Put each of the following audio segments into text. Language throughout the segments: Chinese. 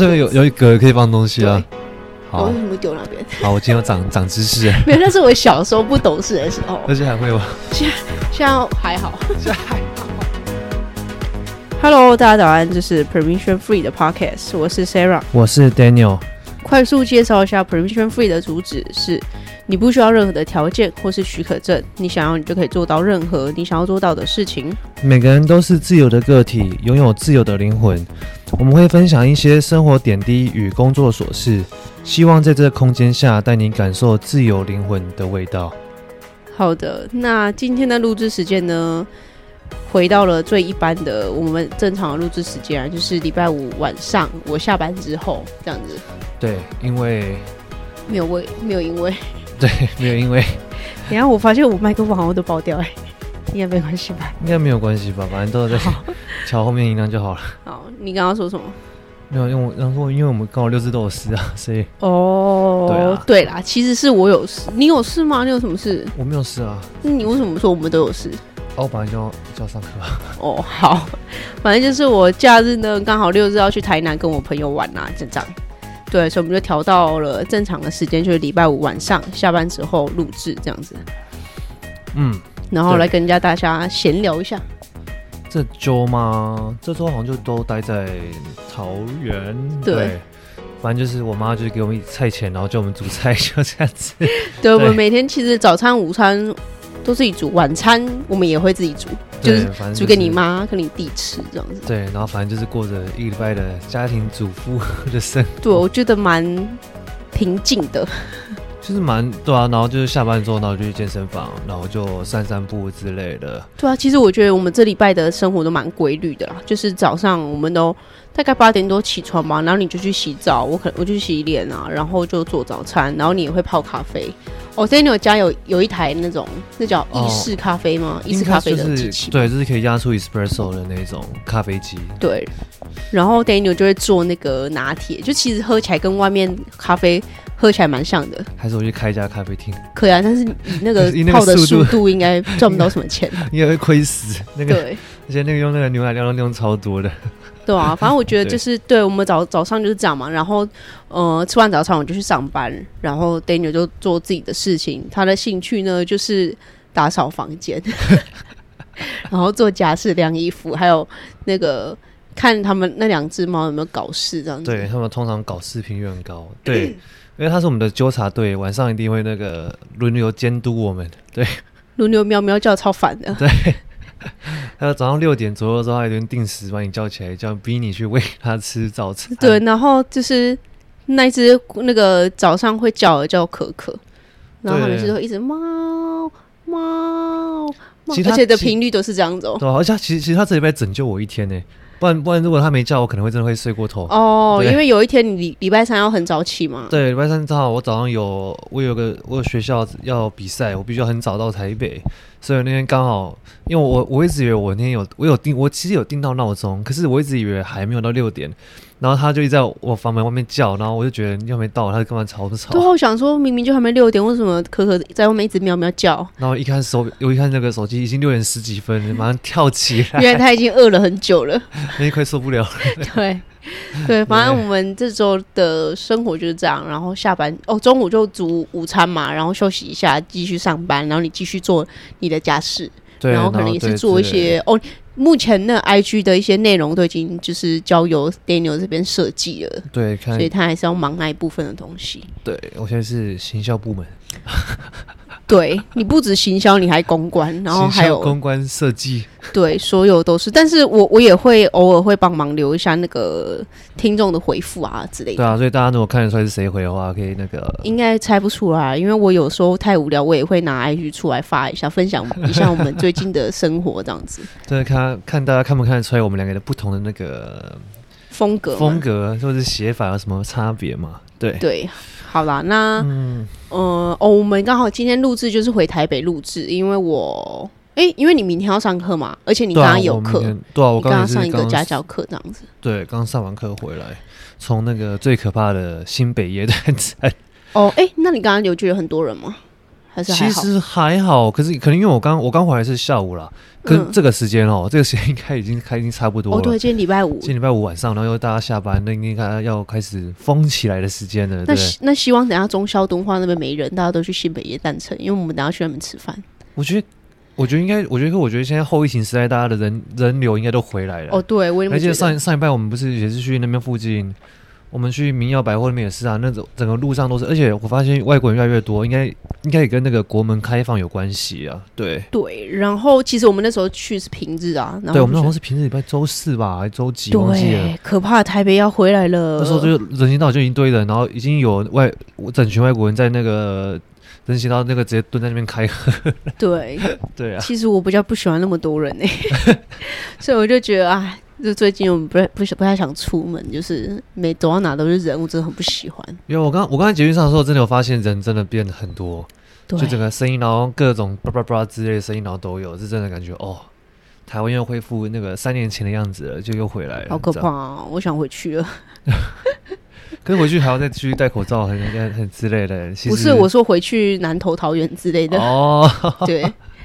这边有有一格可以放东西啊。好，我为什么会丢那边？好，我今天要长长知识。没有，那是我小时候不懂事的时候。而且还会吗？现在现在还好，现在还好。Hello，大家早安，这是 Permission Free 的 Podcast，我是 Sarah，我是 Daniel。快速介绍一下 Permission Free 的主旨是：你不需要任何的条件或是许可证，你想要你就可以做到任何你想要做到的事情。每个人都是自由的个体，拥有自由的灵魂。我们会分享一些生活点滴与工作琐事，希望在这个空间下带你感受自由灵魂的味道。好的，那今天的录制时间呢？回到了最一般的我们正常的录制时间啊，就是礼拜五晚上我下班之后这样子。对，因为没有为没有因为对没有因为，等下我发现我麦克风好像都爆掉哎，应该没关系吧？应该没有关系吧？反正都在 调后面音量就好了。好，你刚刚说什么？没有，因为然后因为我们刚好六只都有事啊，所以哦，对啊，对啦，其实是我有事，你有事吗？你有什么事？我没有事啊。那你为什么说我们都有事？哦，我本来就要就要上课。哦，好，反正就是我假日呢，刚好六日要去台南跟我朋友玩啊，这样。对，所以我们就调到了正常的时间，就是礼拜五晚上下班之后录制这样子。嗯，然后来跟人家大家闲聊一下。这周吗？这周好像就都待在桃园。对，对，反正就是我妈就是给我们菜钱，然后叫我们煮菜，就这样子。对，对我们每天其实早餐、午餐。都自己煮，晚餐我们也会自己煮，就是煮给你妈跟你弟吃这样子。对，然后反正就是过着一个礼拜的家庭主妇 的生活。对，我觉得蛮平静的，就是蛮对啊。然后就是下班之后，然后就去健身房，然后就散散步之类的。对啊，其实我觉得我们这礼拜的生活都蛮规律的啦，就是早上我们都大概八点多起床嘛，然后你就去洗澡，我可能我就去洗脸啊，然后就做早餐，然后你也会泡咖啡。我 Daniel 家有有一台那种，那叫意式咖啡吗？意式咖啡的机器，对，就是可以压出 espresso 的那种咖啡机。对，然后 Daniel 就会做那个拿铁，就其实喝起来跟外面咖啡喝起来蛮像的。还是我去开一家咖啡厅？可以啊，但是你 那个泡的速度应该赚不到什么钱，应该会亏死。那个，对，而且那个用那个牛奶量都用超多的。对啊，反正我觉得就是对，对我们早早上就是这样嘛，然后呃吃完早餐我就去上班，然后 Daniel 就做自己的事情，他的兴趣呢就是打扫房间，然后做家事、晾衣服，还有那个看他们那两只猫有没有搞事这样子。对，他们通常搞事频率很高，对，因为他是我们的纠察队，晚上一定会那个轮流监督我们，对，轮流喵喵叫超烦的，对。还有早上六点左右的时候，他一定定时把你叫起来，叫逼你去喂他吃早餐。对，然后就是那只那个早上会叫的叫可可，然后他们就会一直猫猫，而且的频率都是这样子哦。对，而且其实其实他这礼拜拯救我一天呢，不然不然如果他没叫我，可能会真的会睡过头。哦，因为有一天你礼礼拜三要很早起嘛。对，礼拜三正好我早上有我有个我有学校要比赛，我必须要很早到台北。所以那天刚好，因为我我一直以为我那天有我有定，我其实有定到闹钟，可是我一直以为还没有到六点，然后他就一直在我房门外面叫，然后我就觉得你还没到，他就干嘛吵不吵？对，我想说明明就还没六点，为什么可可在外面一直喵喵叫？然后一看手，我一看那个手机已经六点十几分，马上跳起来，原来他已经饿了很久了，那一块受不了了。对。对，反正我们这周的生活就是这样，然后下班哦，中午就煮午餐嘛，然后休息一下，继续上班，然后你继续做你的家事，对，然后可能也是做一些哦。目前那 IG 的一些内容都已经就是交由 Daniel 这边设计了，对，所以他还是要忙那一部分的东西。对，我现在是行销部门。对，你不止行销，你还公关，然后还有公关设计，对，所有都是。但是我我也会偶尔会帮忙留一下那个听众的回复啊之类的。对啊，所以大家如果看得出来是谁回的话，可以那个应该猜不出来，因为我有时候太无聊，我也会拿 IG 出来发一下，分享一下我们最近的生活这样子。对，看看大家看不看得出来我们两个的不同的那个风格，风格或者写法有什么差别吗？对对。好啦，那嗯、呃、哦，我们刚好今天录制就是回台北录制，因为我哎、欸，因为你明天要上课嘛，而且你刚刚有课，对啊，我刚刚上一个家教课这样子，对，刚上完课回来，从那个最可怕的新北耶诞城。哦，哎、欸，那你刚刚有觉得很多人吗？还是还？其实还好，可是可能因为我刚我刚回来是下午啦，跟这个时间哦、这个时间应该已经开已经差不多了。哦，对，今天礼拜五，今天礼拜五晚上，然后又大家下班，那应该要开始封起来的时间了。那那希望等下中消东化那边没人，大家都去新北耶诞城，因为我们等下去那边吃饭。我觉得，我觉得应该，我觉得，我觉得现在后疫情时代，大家的人人流应该都回来了。哦，对，我也而且上上一拜我们不是也是去那边附近。我们去民耀百货那边也是啊，那种整个路上都是，而且我发现外国人越来越多，应该应该也跟那个国门开放有关系啊。对对，然后其实我们那时候去是平日啊，对，我们那时候是平日礼拜周四吧，还周几？对，可怕台北要回来了。那时候就人行道就已经堆人，然后已经有外整群外国人在那个人行道那个直接蹲在那边开喝。对 对啊，其实我比较不喜欢那么多人呢、欸，所以我就觉得啊。就最近我们不不不太想出门，就是每走到哪都是人，我真的很不喜欢。因为我刚我刚才捷运上的时候，真的有发现人真的变得很多，就整个声音，然后各种叭叭叭之类的声音，然后都有，是真的感觉哦，台湾又恢复那个三年前的样子了，就又回来了。好可怕啊！我想回去了。可是回去还要再继续戴口罩，很很很之类的。不是，我说回去南投桃园之类的。哦，对。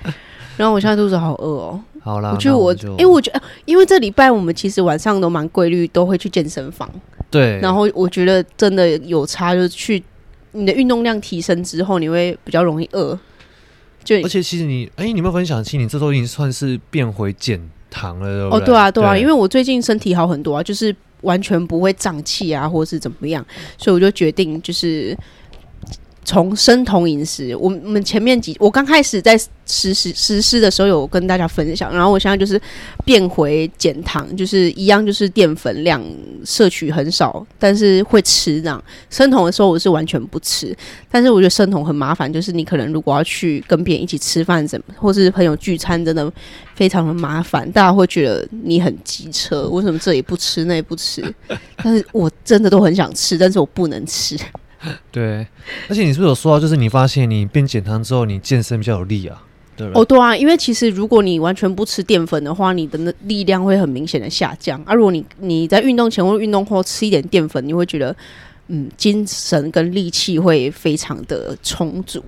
然后我现在肚子好饿哦。好啦，我觉得我，因为、欸、我觉得，因为这礼拜我们其实晚上都蛮规律，都会去健身房。对。然后我觉得真的有差，就是去你的运动量提升之后，你会比较容易饿。就而且其实你，哎、欸，你有没有分享？其实你这周已经算是变回减糖了，对对？哦，对啊，对啊，对因为我最近身体好很多啊，就是完全不会胀气啊，或者是怎么样，所以我就决定就是。从生酮饮食，我们我们前面几，我刚开始在实施实施的时候有跟大家分享，然后我现在就是变回减糖，就是一样就是淀粉量摄取很少，但是会吃这样。生酮的时候我是完全不吃，但是我觉得生酮很麻烦，就是你可能如果要去跟别人一起吃饭怎么，或是朋友聚餐，真的非常的麻烦，大家会觉得你很机车，为什么这也不吃那也不吃？但是我真的都很想吃，但是我不能吃。对，而且你是不是有说到，就是你发现你变减糖之后，你健身比较有力啊？对哦，对啊，因为其实如果你完全不吃淀粉的话，你的那力量会很明显的下降。啊、如果你你在运动前或运动后吃一点淀粉，你会觉得嗯，精神跟力气会非常的充足，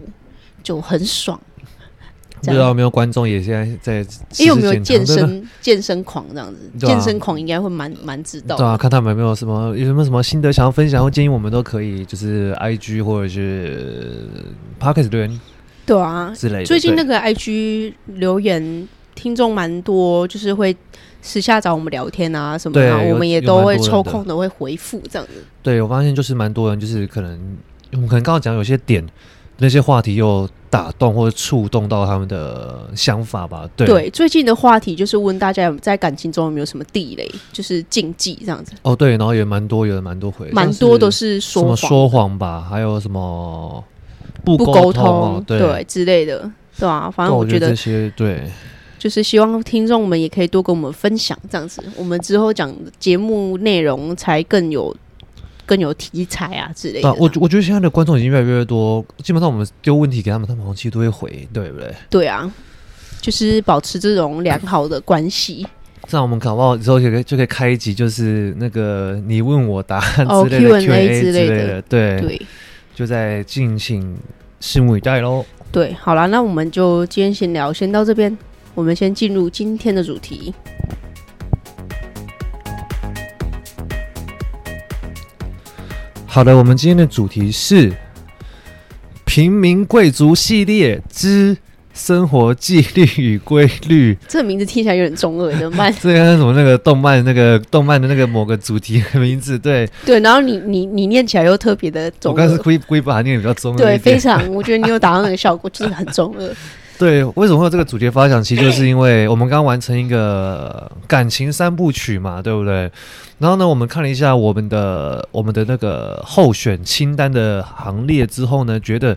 就很爽。不知道有没有观众也现在在？因为有没有健身健身狂这样子？健身狂应该会蛮蛮知道。对啊，看他们有没有什么有什么什么心得想要分享或建议，我们都可以，就是 I G 或者是留言。对啊，之类的。最近那个 I G 留言听众蛮多，就是会私下找我们聊天啊什么的，我们也都会抽空的会回复这样子。对，我发现就是蛮多人，就是可能我们可能刚刚讲有些点。那些话题又打动或者触动到他们的想法吧？对，对，最近的话题就是问大家在感情中有没有什么地雷，就是禁忌这样子。哦，对，然后也蛮多，有的蛮多回，蛮多都是说谎，什么说谎吧，还有什么不沟通，通对，对之类的，对啊，反正我觉得，我觉得这些对，就是希望听众们也可以多跟我们分享这样子，我们之后讲节目内容才更有。更有题材啊之类的。我我觉得现在的观众已经越来越多，基本上我们丢问题给他们，他们好像其实都会回，对不对？对啊，就是保持这种良好的关系。这样我们搞不好之后就可以就可以开一集，就是那个你问我答案之类的 Q&A、oh, 之类的。对对，就在敬请拭目以待喽。对，好了，那我们就今天先聊，先到这边，我们先进入今天的主题。好的，我们今天的主题是平民贵族系列之生活纪律与规律。这个名字听起来有点中二，怎么办？这个什么那个动漫那个动漫的那个某个主题的名字，对对。然后你你你念起来又特别的中二。我刚是故意故意把它念的比较中二。对，非常，我觉得你有达到那个效果，就是很中二。对，为什么会有这个主题发想？其实就是因为我们刚完成一个感情三部曲嘛，对不对？然后呢，我们看了一下我们的我们的那个候选清单的行列之后呢，觉得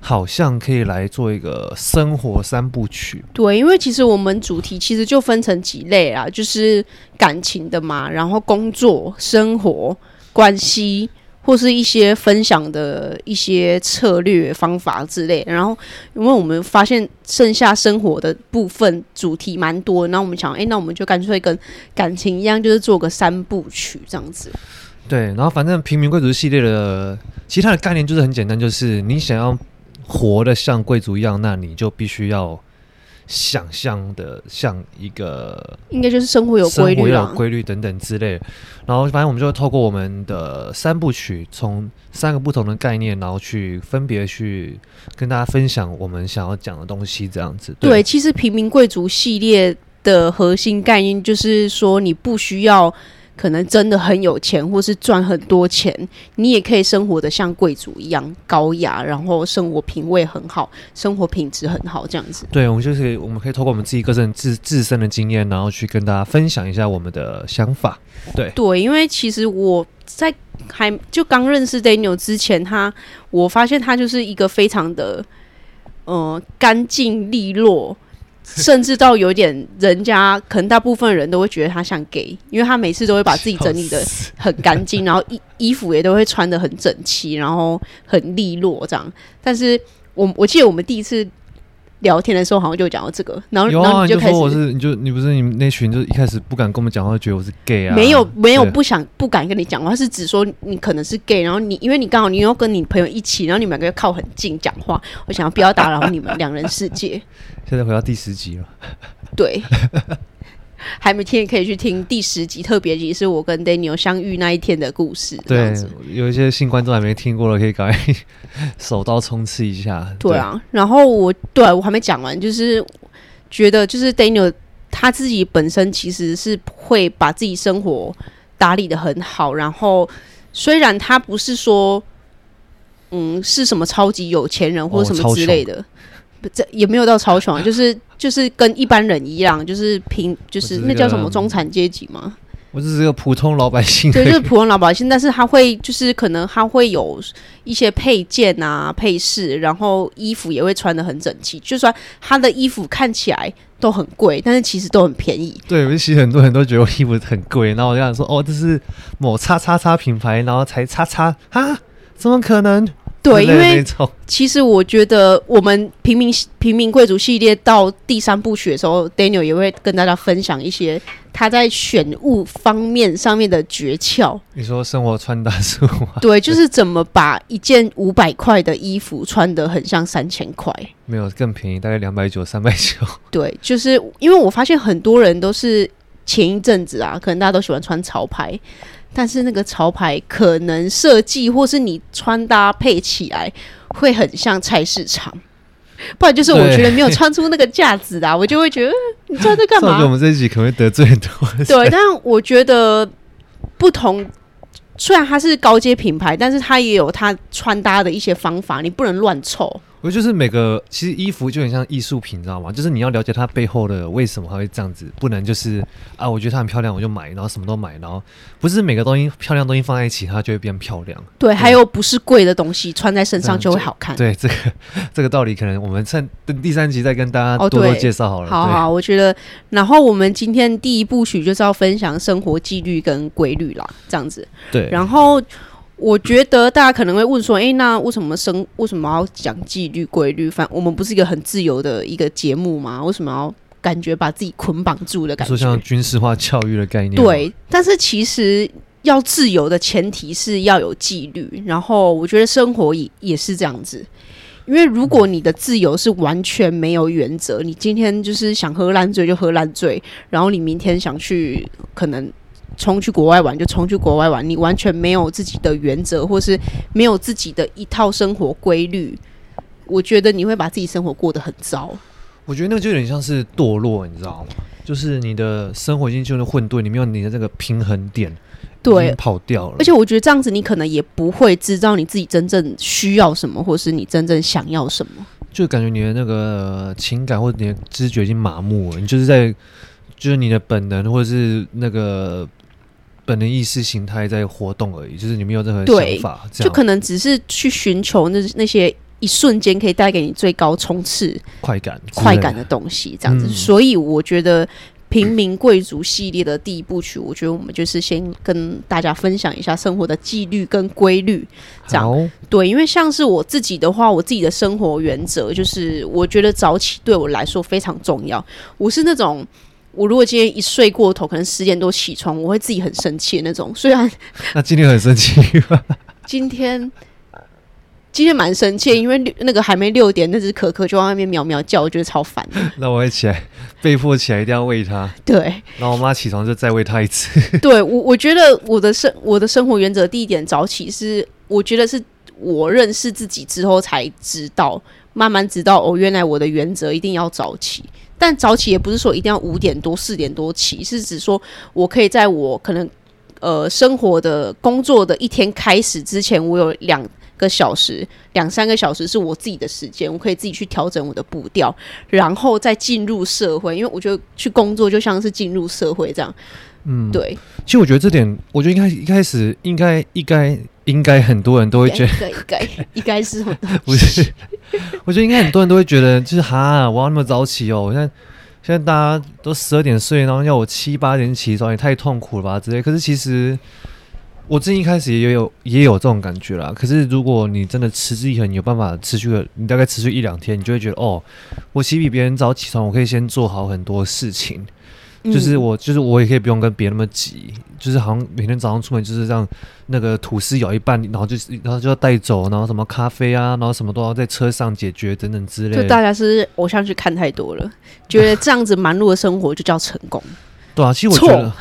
好像可以来做一个生活三部曲。对，因为其实我们主题其实就分成几类啊，就是感情的嘛，然后工作、生活、关系。或是一些分享的一些策略方法之类，然后因为我们发现剩下生活的部分主题蛮多，然后我们想，哎、那我们就干脆跟感情一样，就是做个三部曲这样子。对，然后反正平民贵族系列的其他的概念就是很简单，就是你想要活得像贵族一样，那你就必须要。想象的像一个，应该就是生活有规律，有规律等等之类。然后，反正我们就会透过我们的三部曲，从三个不同的概念，然后去分别去跟大家分享我们想要讲的东西，这样子。对，对，其实平民贵族系列的核心概念就是说，你不需要。可能真的很有钱，或是赚很多钱，你也可以生活的像贵族一样高雅，然后生活品味很好，生活品质很好，这样子。对，我们就是我们可以透过我们自己个人自自身的经验，然后去跟大家分享一下我们的想法。对对，因为其实我在还就刚认识 Daniel 之前，他我发现他就是一个非常的呃干净利落。甚至到有点，人家可能大部分人都会觉得他像 gay，因为他每次都会把自己整理的很干净，然后衣衣服也都会穿的很整齐，然后很利落这样。但是我我记得我们第一次。聊天的时候好像就讲到这个，然后啊，然后你就开始你就说我是，你就你不是你们那群，就一开始不敢跟我们讲话，觉得我是 gay 啊？没有没有不想不敢跟你讲话，是指说你可能是 gay，然后你因为你刚好你又跟你朋友一起，然后你们两个又靠很近讲话，我想要不要打扰你们两人世界。现在回到第十集了，对。还没听，可以去听第十集特别集，是我跟 Daniel 相遇那一天的故事。对，有一些新观众还没听过的，可以赶快手刀冲刺一下。对啊，对然后我对我还没讲完，就是觉得就是 Daniel 他自己本身其实是会把自己生活打理的很好，然后虽然他不是说嗯是什么超级有钱人或什么之类的。哦这也没有到超穷，就是就是跟一般人一样，就是平，就是那叫什么中产阶级吗？我只是个普通老百姓，对，就是普通老百姓。但是他会，就是可能他会有一些配件啊、配饰，然后衣服也会穿的很整齐。就算他的衣服看起来都很贵，但是其实都很便宜。对，其实很多人都觉得我衣服很贵，然后我就想说，哦，这是某叉叉叉品牌，然后才叉叉啊？怎么可能？对，因为其实我觉得我们平民平民贵族系列到第三部曲的时候，Daniel 也会跟大家分享一些他在选物方面上面的诀窍。你说生活穿搭是吗？对，就是怎么把一件五百块的衣服穿得很像三千块。没有更便宜，大概两百九、三百九。对，就是因为我发现很多人都是前一阵子啊，可能大家都喜欢穿潮牌。但是那个潮牌可能设计或是你穿搭配起来会很像菜市场，不然就是我觉得没有穿出那个架子啊，我就会觉得你穿这干嘛？我们这一集可能会得罪很多人。对，但我觉得不同，虽然它是高阶品牌，但是它也有它穿搭的一些方法，你不能乱凑。我就是每个其实衣服就很像艺术品，你知道吗？就是你要了解它背后的为什么它会这样子，不能就是啊，我觉得它很漂亮我就买，然后什么都买，然后不是每个东西漂亮东西放在一起它就会变漂亮。对，对还有不是贵的东西穿在身上就会好看。对，这个 这个道理可能我们趁等第三集再跟大家多多介绍好了。哦、好好，我觉得，然后我们今天第一部曲就是要分享生活纪律跟规律啦，这样子。对，然后。我觉得大家可能会问说：“哎、欸，那为什么生为什么要讲纪律规律？反我们不是一个很自由的一个节目吗？为什么要感觉把自己捆绑住的感觉？”说像军事化教育的概念。对，但是其实要自由的前提是要有纪律。然后我觉得生活也也是这样子，因为如果你的自由是完全没有原则，你今天就是想喝烂醉就喝烂醉，然后你明天想去可能。冲去国外玩就冲去国外玩，你完全没有自己的原则，或是没有自己的一套生活规律，我觉得你会把自己生活过得很糟。我觉得那个就有点像是堕落，你知道吗？就是你的生活已经就是混沌，你没有你的这个平衡点，对，跑掉了。而且我觉得这样子，你可能也不会知道你自己真正需要什么，或是你真正想要什么。就感觉你的那个情感或者你的知觉已经麻木了，你就是在，就是你的本能或者是那个。本能意识形态在活动而已，就是你没有任何想法，就可能只是去寻求那那些一瞬间可以带给你最高冲刺快感、快感的东西，这样子。嗯、所以我觉得平民贵族系列的第一部曲，我觉得我们就是先跟大家分享一下生活的纪律跟规律，这样对。因为像是我自己的话，我自己的生活原则就是，我觉得早起对我来说非常重要。我是那种。我如果今天一睡过头，可能十点多起床，我会自己很生气的那种。虽然 那今天很生气吗？今天今天蛮生气，因为那个还没六点，那只可可就在外面喵喵叫，我觉得超烦。那我会起来，被迫起来一定要喂它。对，然后我妈起床就再喂它一次。对我，我觉得我的生我的生活原则第一点早起是，我觉得是我认识自己之后才知道，慢慢知道哦，原来我的原则一定要早起。但早起也不是说一定要五点多四点多起，是指说我可以在我可能呃生活的工作的一天开始之前，我有两。个小时，两三个小时是我自己的时间，我可以自己去调整我的步调，然后再进入社会。因为我觉得去工作就像是进入社会这样。嗯，对。其实我觉得这点，我觉得应该一开始应该应该应该很多人都会觉得，应该应该是 不是？我觉得应该很多人都会觉得，就是哈，我要那么早起哦。现在现在大家都十二点睡，然后要我七八点起床，也太痛苦了吧之类。可是其实。我自己一开始也有也有这种感觉啦，可是如果你真的持之以恒，你有办法持续了，你大概持续一两天，你就会觉得哦，我其实比别人早起床，我可以先做好很多事情，嗯、就是我就是我也可以不用跟别人那么急，就是好像每天早上出门就是让那个吐司咬一半，然后就是然后就要带走，然后什么咖啡啊，然后什么都要在车上解决等等之类的。就大家是偶像剧看太多了，觉得这样子忙碌的生活就叫成功。对啊，其实我觉得，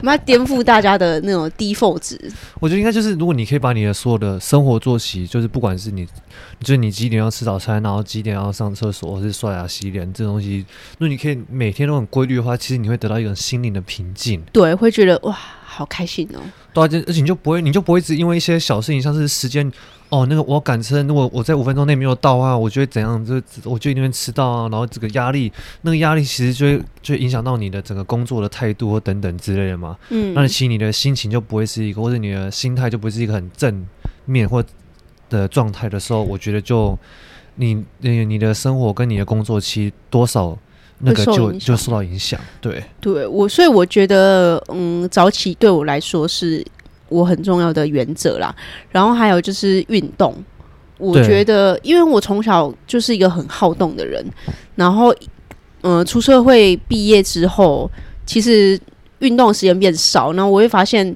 我们要颠覆大家的那种 default 值。我觉得应该就是，如果你可以把你的所有的生活作息，就是不管是你，就是你几点要吃早餐，然后几点要上厕所，或是刷牙洗脸这东西，如果你可以每天都很规律的话，其实你会得到一种心灵的平静。对，会觉得哇。好开心哦！对啊，而且你就不会，你就不会只因为一些小事情，像是时间哦，那个我赶车，如果我在五分钟内没有到啊，我就会怎样？就我就一定会迟到啊。然后这个压力，那个压力其实就会就影响到你的整个工作的态度或等等之类的嘛。嗯，那其实你的心情就不会是一个，或者你的心态就不是一个很正面或的状态的时候，我觉得就你你的生活跟你的工作期多少。那个就就受到影响，对，对我，所以我觉得，嗯，早起对我来说是我很重要的原则啦。然后还有就是运动，我觉得，因为我从小就是一个很好动的人，然后，嗯、呃，出社会毕业之后，其实运动时间变少，然后我会发现，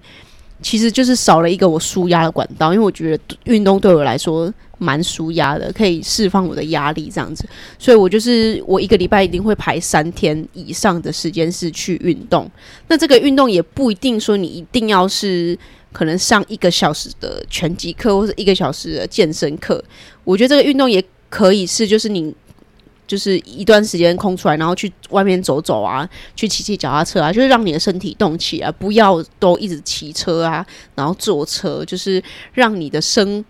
其实就是少了一个我舒压的管道，因为我觉得运动对我来说。蛮舒压的，可以释放我的压力，这样子，所以我就是我一个礼拜一定会排三天以上的时间是去运动。那这个运动也不一定说你一定要是可能上一个小时的拳击课或者一个小时的健身课。我觉得这个运动也可以是，就是你就是一段时间空出来，然后去外面走走啊，去骑骑脚踏车啊，就是让你的身体动起来，不要都一直骑车啊，然后坐车，就是让你的身。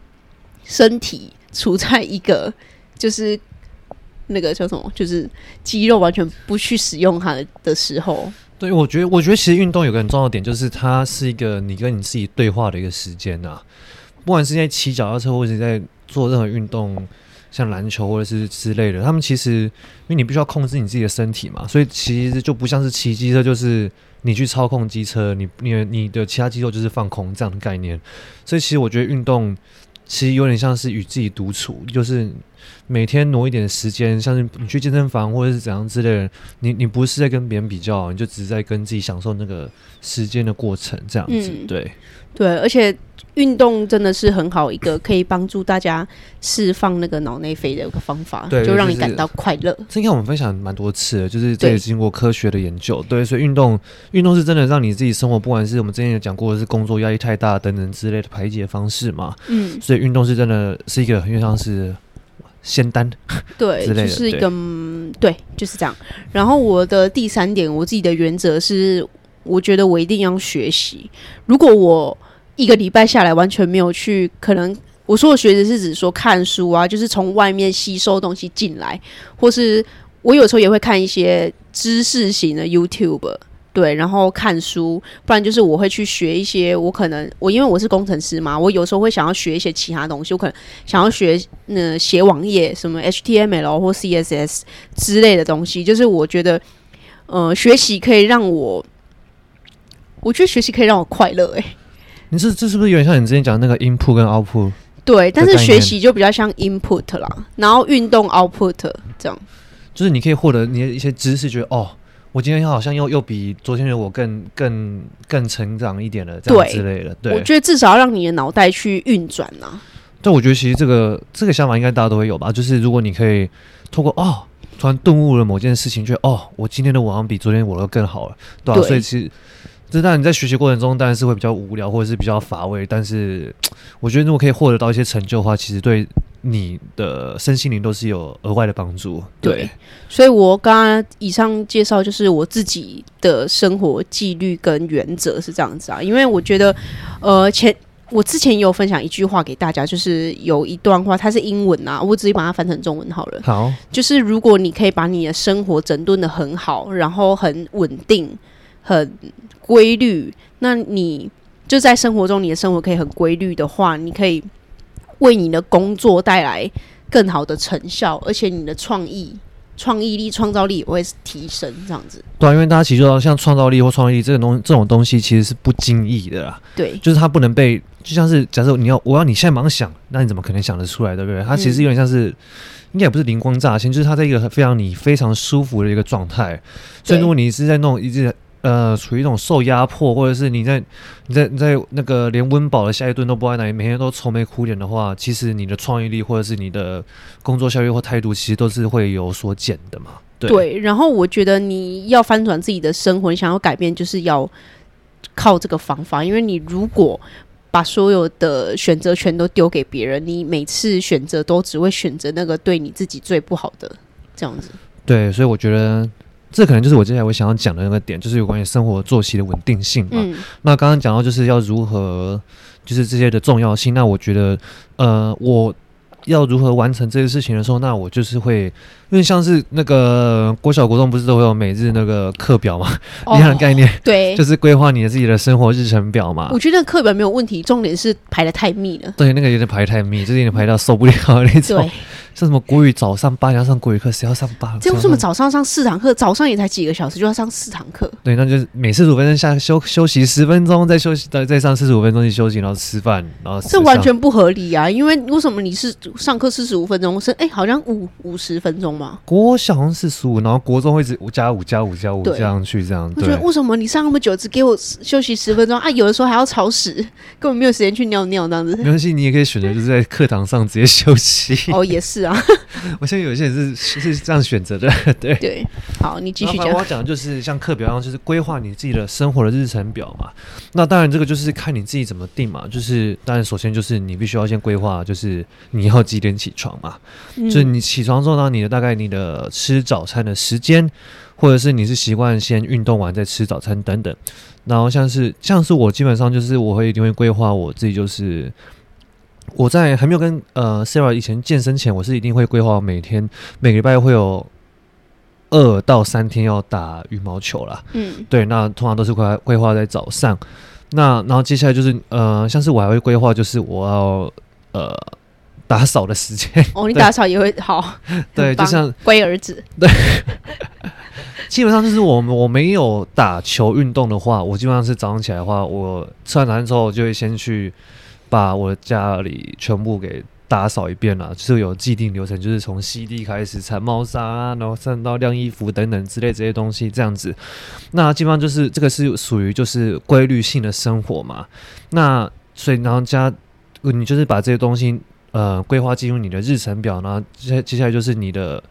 身体处在一个就是那个叫什么，就是肌肉完全不去使用它的的时候。对，我觉得，我觉得其实运动有个很重要的点，就是它是一个你跟你自己对话的一个时间呐。不管是在骑脚踏车，或者是在做任何运动，像篮球或者是之类的，他们其实因为你必须要控制你自己的身体嘛，所以其实就不像是骑机车，就是你去操控机车，你你你的其他肌肉就是放空这样的概念。所以其实我觉得运动。其实有点像是与自己独处，就是每天挪一点时间，像是你去健身房或者是怎样之类的，你你不是在跟别人比较，你就只是在跟自己享受那个时间的过程，这样子，嗯、对。对，而且运动真的是很好一个可以帮助大家释放那个脑内啡的一个方法，对，就让你感到快乐。这应该我们分享蛮多次的，就是这也经过科学的研究，对，对，所以运动运动是真的让你自己生活，不管是我们之前有讲过的是工作压力太大等等之类的排解方式嘛，嗯，所以运动是真的是一个很像是仙丹，对，就是一个对，对，就是这样。然后我的第三点，我自己的原则是，我觉得我一定要学习，如果我一个礼拜下来完全没有去，可能我说的学习是指说看书啊，就是从外面吸收东西进来，或是我有时候也会看一些知识型的 YouTube，对，然后看书，不然就是我会去学一些，我可能我因为我是工程师嘛，我有时候会想要学一些其他东西，我可能想要学那写网页，什么 HTML 或 CSS 之类的东西，就是我觉得，呃，学习可以让我，我觉得学习可以让我快乐，诶。你是这是不是有点像你之前讲的那个 input 跟 output？对，但是学习就比较像 input 啦，然后运动 output 这样。就是你可以获得你的一些知识，觉得哦，我今天好像又又比昨天的我更更更成长一点了，这样之类的。对，我觉得至少要让你的脑袋去运转呐。但我觉得其实这个这个想法应该大家都会有吧，就是如果你可以透过哦，突然顿悟了某件事情，觉得哦，我今天的我好像比昨天我都更好了，对吧、啊？所以其实。这当然你在学习过程中当然是会比较无聊或者是比较乏味，但是 我觉得如果可以获得到一些成就的话，其实对你的身心灵都是有额外的帮助。对，对，所以我刚刚以上介绍就是我自己的生活纪律跟原则是这样子啊，因为我觉得，呃，前我之前也有分享一句话给大家，就是有一段话它是英文啊，我直接把它翻成中文好了。好，就是如果你可以把你的生活整顿的很好，然后很稳定，很。规律，那你就在生活中，你的生活可以很规律的话，你可以为你的工作带来更好的成效，而且你的创意、创意力、创造力也会提升。这样子，对啊，因为大家其实说，像创造力或创意力这个东这种东西，其实是不经意的啦。对，就是它不能被，就像是假设你要我要你现在马上想，那你怎么可能想得出来，对不对？它其实有点像是，嗯、应该也不是灵光乍现，就是它在一个非常你非常舒服的一个状态。所以如果你是在那种一直。呃，处于一种受压迫，或者是你在你在你在那个连温饱的下一顿都不爱哪里，每天都愁眉苦脸的话，其实你的创意力或者是你的工作效率或态度，其实都是会有所减的嘛。对。对，然后我觉得你要翻转自己的生活，你想要改变，就是要靠这个方法。因为你如果把所有的选择权都丢给别人，你每次选择都只会选择那个对你自己最不好的这样子。对，所以我觉得。这可能就是我接下来我想要讲的那个点，就是有关于生活作息的稳定性嘛。嗯、那刚刚讲到就是要如何，就是这些的重要性。那我觉得，呃，我要如何完成这些事情的时候，那我就是会，因为像是那个国小国中不是都会有每日那个课表嘛，一样的概念，对，就是规划你的自己的生活日程表嘛。我觉得课表没有问题，重点是排的太密了。对，那个有点排太密，就是有点排到受不了那种。对。像什么国语早上八点要上国语课，谁要上八？这为什么早上上四堂课？早上也才几个小时就要上四堂课？对，那就是每四十五分钟下休休息十分钟，再休息再再上四十五分钟去休息，然后吃饭，然后这完全不合理啊！因为为什么你是上课四十五分钟是哎、欸，好像五五十分钟嘛？国小好像是十五，然后国中会一直五加五加五加五这样去这样。对，我觉得为什么你上那么久只给我休息十分钟啊？有的时候还要超时，根本没有时间去尿尿这样子。没关系，你也可以选择就是在课堂上直接休息。哦，也是啊。现在有些人是是这样选择的，对对。好，你继续讲。我要讲的就是像课表一样，就是规划你自己的生活的日程表嘛。那当然，这个就是看你自己怎么定嘛。就是当然，首先就是你必须要先规划，就是你要几点起床嘛。嗯、就是你起床之后呢，你的大概你的吃早餐的时间，或者是你是习惯先运动完再吃早餐等等。然后像是像是我基本上就是我会一定会规划我自己就是。我在还没有跟呃 Sarah 以前健身前，我是一定会规划每天每个礼拜会有二到三天要打羽毛球啦。嗯，对，那通常都是规规划在早上。那然后接下来就是呃，像是我还会规划，就是我要呃打扫的时间。哦，你 打扫也会好。对，就像乖儿子。对，基本上就是我我没有打球运动的话，我基本上是早上起来的话，我吃完早餐之后，我就会先去。把我家里全部给打扫一遍了，就是有既定流程，就是从吸地开始，铲猫砂，然后上到晾衣服等等之类这些东西，这样子。那基本上就是这个是属于就是规律性的生活嘛。那所以然后加你就是把这些东西呃规划进入你的日程表，然后接接下来就是你的。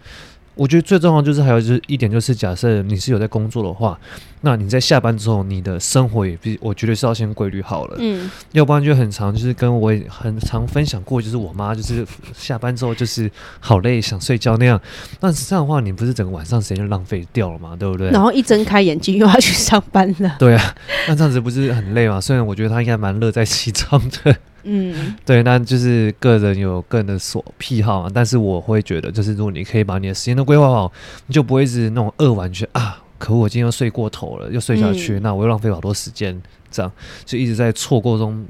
我觉得最重要就是还有就是一点就是，假设你是有在工作的话，那你在下班之后，你的生活也必，我觉得是要先规律好了。嗯，要不然就很长，就是跟我也很常分享过，就是我妈就是下班之后就是好累，想睡觉那样。那这样的话，你不是整个晚上时间就浪费掉了嘛？对不对？然后一睁开眼睛又要去上班了。对啊，那这样子不是很累吗？虽然我觉得她应该蛮乐在其中的。嗯，对，那就是个人有个人的所癖好嘛，但是我会觉得，就是如果你可以把你的时间都规划好，你就不会一直那种饿完去啊，可恶，我今天又睡过头了，又睡下去，嗯、那我又浪费好多时间，这样就一直在错过中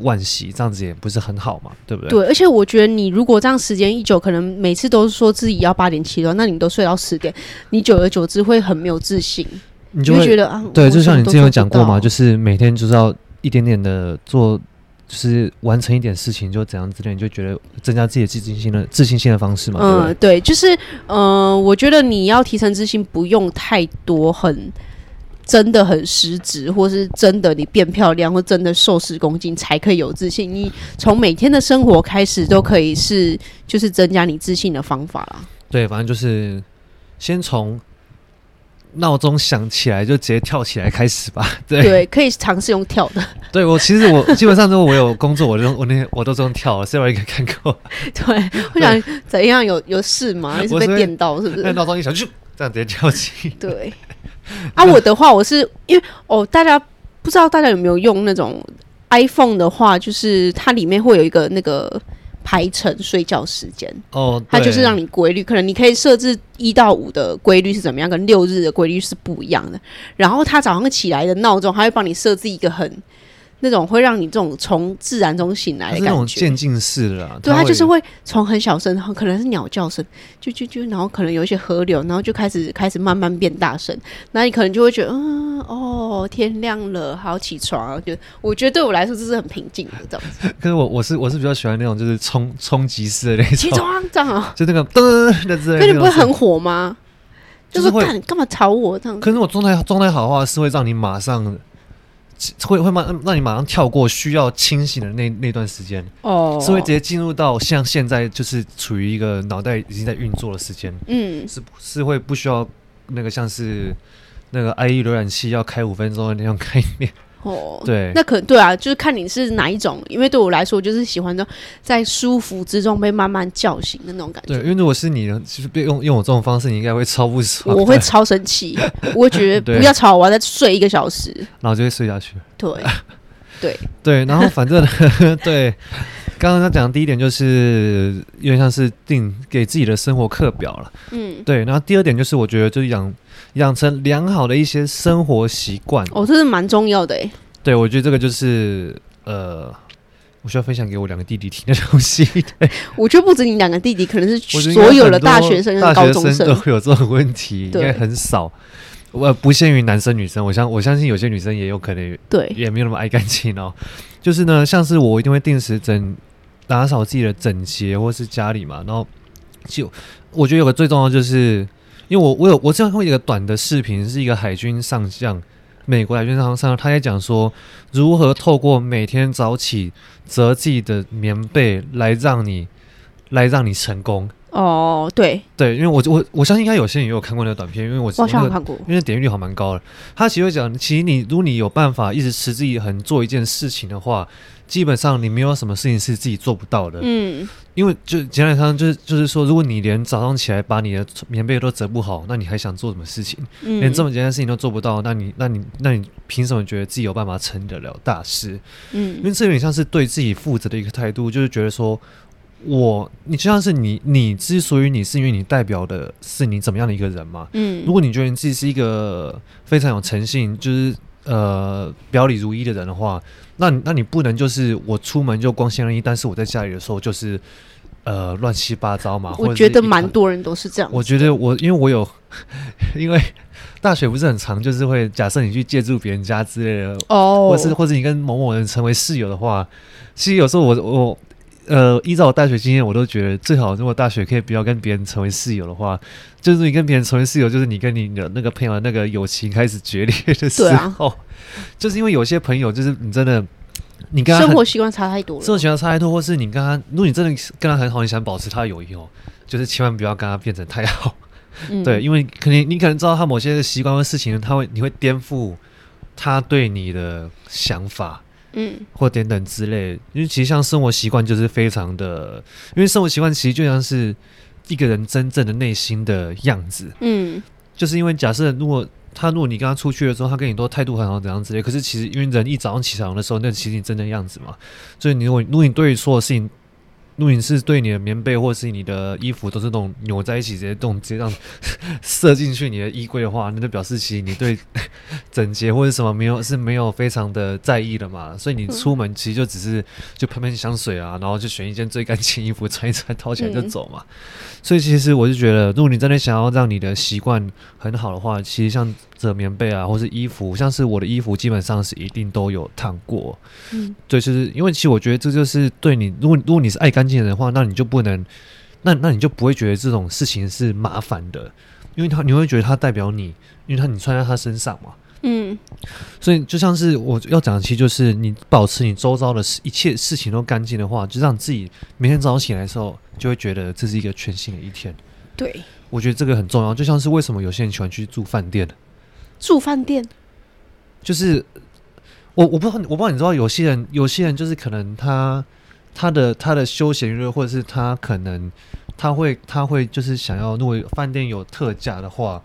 惋惜，这样子也不是很好嘛，对不对？对，而且我觉得你如果这样时间一久，可能每次都说自己要八点起床，那你都睡到十点，你久而久之会很没有自信，你就会，就会觉得啊，对，就像你之前有讲过嘛，就是每天就是要一点点的做。就是完成一点事情就怎样之类，你就觉得增加自己的自信心的自信心的方式嘛？嗯，对，对，就是，嗯、呃，我觉得你要提升自信，不用太多很真的很实质，或是真的你变漂亮，或真的瘦十公斤才可以有自信。你从每天的生活开始都可以是，就是增加你自信的方法啦。对，反正就是先从。闹钟响起来就直接跳起来开始吧。对，对，可以尝试用跳的。对，我其实我基本上都我有工作，我就我那天我都这样跳，是有一个看过。对，我想怎样有有事吗？还是被电到是不是？那闹钟一响就这样直接跳起。对。啊，我的话我是因为哦，大家不知道大家有没有用那种 iPhone 的话，就是它里面会有一个那个。排成睡觉时间哦，它就是让你规律，可能你可以设置一到五的规律是怎么样，跟六日的规律是不一样的。然后它早上起来的闹钟，它会帮你设置一个很。那种会让你这种从自然中醒来的感觉，那种渐进式的啦。对，它就是会从很小声，可能是鸟叫声，就就就，然后可能有一些河流，然后就开始开始慢慢变大声。那你可能就会觉得，嗯，哦，天亮了，好起床。就我觉得对我来说，这是很平静的这样子。可是我我是我是比较喜欢那种就是冲冲击式的那种起床这样啊，就那个噔的之类。可你不会很火吗？就是干干嘛吵我这样子？可是我状态状态好的话，是会让你马上。会会马让你马上跳过需要清醒的那那段时间哦，oh. 是会直接进入到像现在就是处于一个脑袋已经在运作的时间，嗯，是是会不需要那个像是那个 IE 浏览器要开五分钟的那种概念。哦，对，那可能对啊，就是看你是哪一种，因为对我来说，就是喜欢这种在舒服之中被慢慢叫醒的那种感觉。对，因为如果是你，就是用用我这种方式，你应该会超不爽。我会超生气，我会觉得 不要吵，我要再睡一个小时，然后就会睡下去。对，对，对，然后反正对，刚刚他讲的第一点就是有点像是定给自己的生活课表了。嗯，对，然后第二点就是我觉得就是养。养成良好的一些生活习惯哦，这是蛮重要的诶。对，我觉得这个就是呃，我需要分享给我两个弟弟听的东西。对，我觉得不止你两个弟弟，可能是所有的大学生、高中生都会有这种问题，应该很少。我不限于男生女生，我相我相信有些女生也有可能，对，也没有那么爱干净哦。就是呢，像是我一定会定时整打扫自己的整洁，或是家里嘛。然后就我觉得有个最重要就是。因为我我有我之前看过一个短的视频，是一个海军上将，美国海军上将，他在讲说如何透过每天早起折自己的棉被来让你来让你成功。哦，对对，因为我我我相信应该有些人也有看过那个短片，因为我好像看过，因为点击率好蛮高的。他其实会讲，其实你如果你有办法一直持之以恒做一件事情的话。基本上你没有什么事情是自己做不到的，嗯，因为就简单来说，就是就是说，如果你连早上起来把你的棉被都折不好，那你还想做什么事情？嗯，连这么简单的事情都做不到，那你那你那你凭什么觉得自己有办法成得了大事？嗯，因为这有点像是对自己负责的一个态度，就是觉得说，我你就像是你你之所以你是因为你代表的是你怎么样的一个人嘛？嗯，如果你觉得你自己是一个非常有诚信，就是。呃，表里如一的人的话，那那你不能就是我出门就光鲜亮丽，但是我在家里的时候就是呃乱七八糟嘛。我觉得蛮多人都是这样。我觉得我因为我有，因为大学不是很长，就是会假设你去借住别人家之类的哦，或是或者你跟某某人成为室友的话，其实有时候我我。呃，依照我大学经验，我都觉得最好，如果大学可以不要跟别人成为室友的话，就是你跟别人成为室友，就是你跟你的那个朋友的那个友情开始决裂的时候，啊、就是因为有些朋友，就是你真的，你跟他生活习惯差太多了，生活习惯差太多，或是你跟他，如果你真的跟他很好，你想保持他的友谊哦，就是千万不要跟他变成太好，嗯、对，因为可能你可能知道他某些习惯和事情，他会你会颠覆他对你的想法。嗯，或等等之类，因为其实像生活习惯就是非常的，因为生活习惯其实就像是一个人真正的内心的样子。嗯，就是因为假设如果他如果你跟他出去的时候，他跟你都态度很好怎样之类，可是其实因为人一早上起床的时候，那其实你真的样子嘛，所以你如果如果你对于所有事情。如果你是对你的棉被或是你的衣服都是那种扭在一起，直接动，直接这样射进去你的衣柜的话，那就表示其实你对 整洁或者什么没有是没有非常的在意的嘛。所以你出门其实就只是就喷喷香水啊，然后就选一件最干净衣服穿一穿，套起来就走嘛。所以其实我就觉得，如果你真的想要让你的习惯很好的话，其实像折棉被啊，或是衣服，像是我的衣服，基本上是一定都有烫过。嗯，对，就是因为其实我觉得这就是对你，如果如果你是爱干净的话，那你就不能，那那你就不会觉得这种事情是麻烦的，因为他你会觉得它代表你，因为他你穿在他身上嘛。嗯，所以就像是我要讲的，其实就是你保持你周遭的一切事情都干净的话，就让自己每天早上起来的时候，就会觉得这是一个全新的一天。对，我觉得这个很重要。就像是为什么有些人喜欢去住饭店？住饭店，就是我我不知道，我不知道你知道，有些人有些人就是可能他他的他的休闲娱乐，或者是他可能他会他会就是想要，如果饭店有特价的话。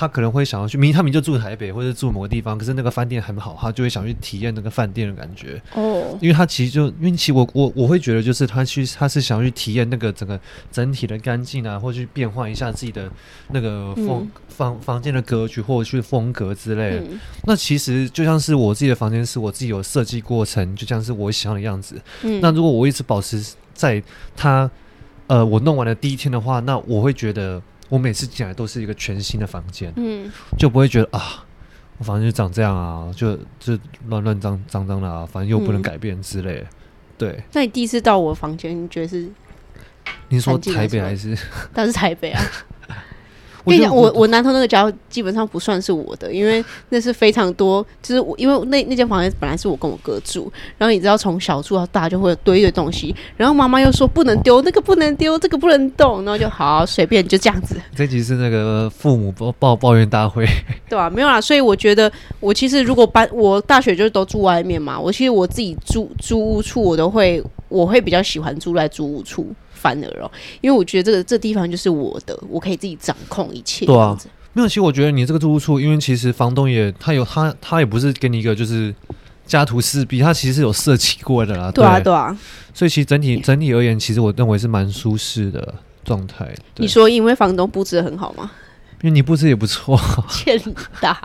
他可能会想要去，明明他们就住台北或者住某个地方，可是那个饭店很好，他就会想去体验那个饭店的感觉。哦，因为他其实就，因为其实我我我会觉得，就是他去，他是想要去体验那个整个整体的干净啊，或去变换一下自己的那个风、嗯、房房间的格局或者去风格之类的。嗯、那其实就像是我自己的房间，是我自己有设计过程，就像是我想要的样子。嗯，那如果我一直保持在他呃我弄完的第一天的话，那我会觉得。我每次进来都是一个全新的房间，嗯，就不会觉得啊，我房间就长这样啊，就就乱乱脏脏脏的啊，反正又不能改变之类的，嗯、对。那你第一次到我房间，你觉得是？你说台北还是？但是台北啊。我跟你讲，我我南头那个家基本上不算是我的，因为那是非常多，就是我因为那那间房间本来是我跟我哥住，然后你知道从小住到大就会有堆的东西，然后妈妈又说不能丢，那个不能丢，这个不能动，然后就好随便就这样子。这集是那个父母抱抱抱怨大会，对吧、啊？没有啦，所以我觉得我其实如果搬我大学就是都住外面嘛，我其实我自己住租屋处我都会我会比较喜欢住在租屋处。反而哦，因为我觉得这个这地方就是我的，我可以自己掌控一切。对啊，没有，其实我觉得你这个住处，因为其实房东也他有他他也不是给你一个就是家徒四壁，他其实是有设计过的啦。对啊，对啊。所以其实整体整体而言，其实我认为是蛮舒适的状态。你说因为房东布置的很好吗？因为你布置也不错。欠打。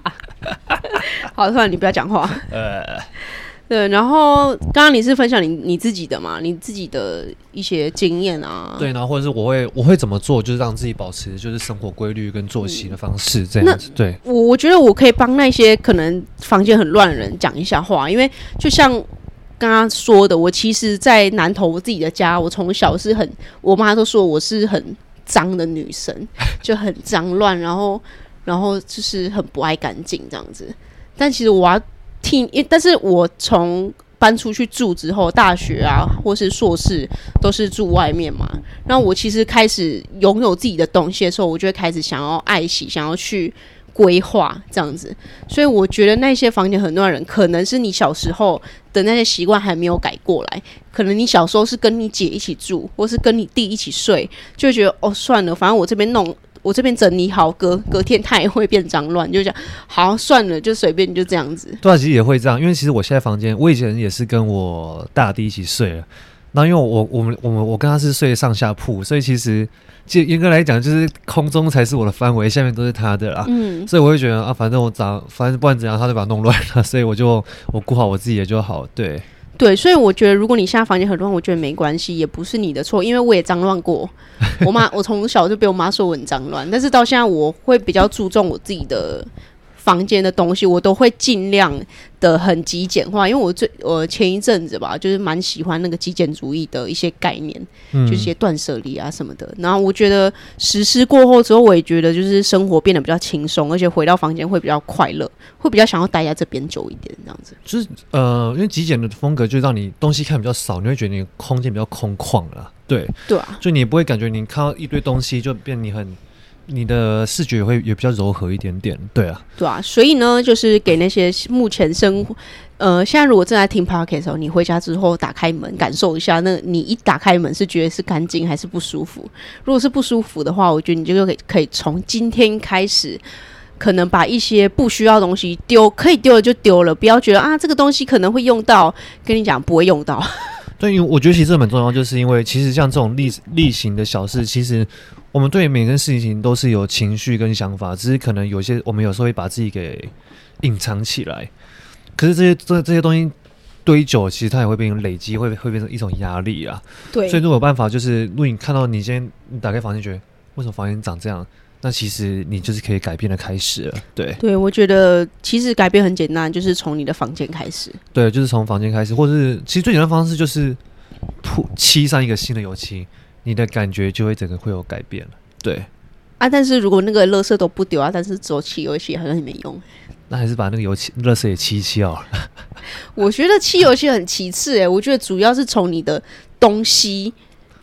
好，算了，你不要讲话。呃。对，然后刚刚你是分享你你自己的嘛，你自己的一些经验啊。对，然后或者是我会我会怎么做，就是让自己保持就是生活规律跟作息的方式这样子。对，我我觉得我可以帮那些可能房间很乱的人讲一下话，因为就像刚刚说的，我其实，在南投我自己的家，我从小是很，我妈都说我是很脏的女生，就很脏乱，然后然后就是很不爱干净这样子。但其实我要。听，但是我从搬出去住之后，大学啊，或是硕士，都是住外面嘛。然后我其实开始拥有自己的东西的时候，我就会开始想要爱惜，想要去规划这样子。所以我觉得那些房间很多人，可能是你小时候的那些习惯还没有改过来。可能你小时候是跟你姐一起住，或是跟你弟一起睡，就觉得哦，算了，反正我这边弄。我这边整理好，隔隔天它也会变脏乱，就这样。好，算了，就随便，就这样子。对啊，其实也会这样，因为其实我现在房间，我以前也是跟我大弟一起睡了。那因为我我们我们我跟他是睡上下铺，所以其实就严格来讲，就是空中才是我的范围，下面都是他的啦。嗯。所以我会觉得啊，反正我长，反正不管怎样，他就把它弄乱了，所以我就我顾好我自己也就好。对。对，所以我觉得，如果你现在房间很乱，我觉得没关系，也不是你的错，因为我也脏乱过。我妈，我从小就被我妈说我很脏乱，但是到现在，我会比较注重我自己的。房间的东西我都会尽量的很极简化，因为我最我前一阵子吧，就是蛮喜欢那个极简主义的一些概念，嗯、就一些断舍离啊什么的。然后我觉得实施过后之后，我也觉得就是生活变得比较轻松，而且回到房间会比较快乐，会比较想要待在这边久一点这样子。就是呃，因为极简的风格就让你东西看比较少，你会觉得你空间比较空旷了，对对啊，就你也不会感觉你看到一堆东西就变你很。你的视觉会也比较柔和一点点，对啊，对啊，所以呢，就是给那些目前生活，呃，现在如果正在听 Podcast 的时候，你回家之后打开门，感受一下，那你一打开门是觉得是干净还是不舒服？如果是不舒服的话，我觉得你就可以可以从今天开始，可能把一些不需要的东西丢，可以丢了就丢了，不要觉得啊，这个东西可能会用到，跟你讲不会用到。对，因为我觉得其实这蛮重要，就是因为其实像这种例例行的小事，其实。我们对每件事情都是有情绪跟想法，只是可能有些我们有时候会把自己给隐藏起来。可是这些这这些东西堆久，其实它也会变成累积，会会变成一种压力啊。对。所以如果有办法，就是如果你看到你今天你打开房间，觉得为什么房间长这样，那其实你就是可以改变的开始了。对。对，我觉得其实改变很简单，就是从你的房间开始。对，就是从房间开始，或者是其实最简单的方式就是铺漆上一个新的油漆。你的感觉就会整个会有改变了，对，啊，但是如果那个垃圾都不丢啊，但是做漆油漆好像也没用。那还是把那个油漆、垃圾也漆一漆好了。我觉得漆油漆很其次诶，我觉得主要是从你的东西。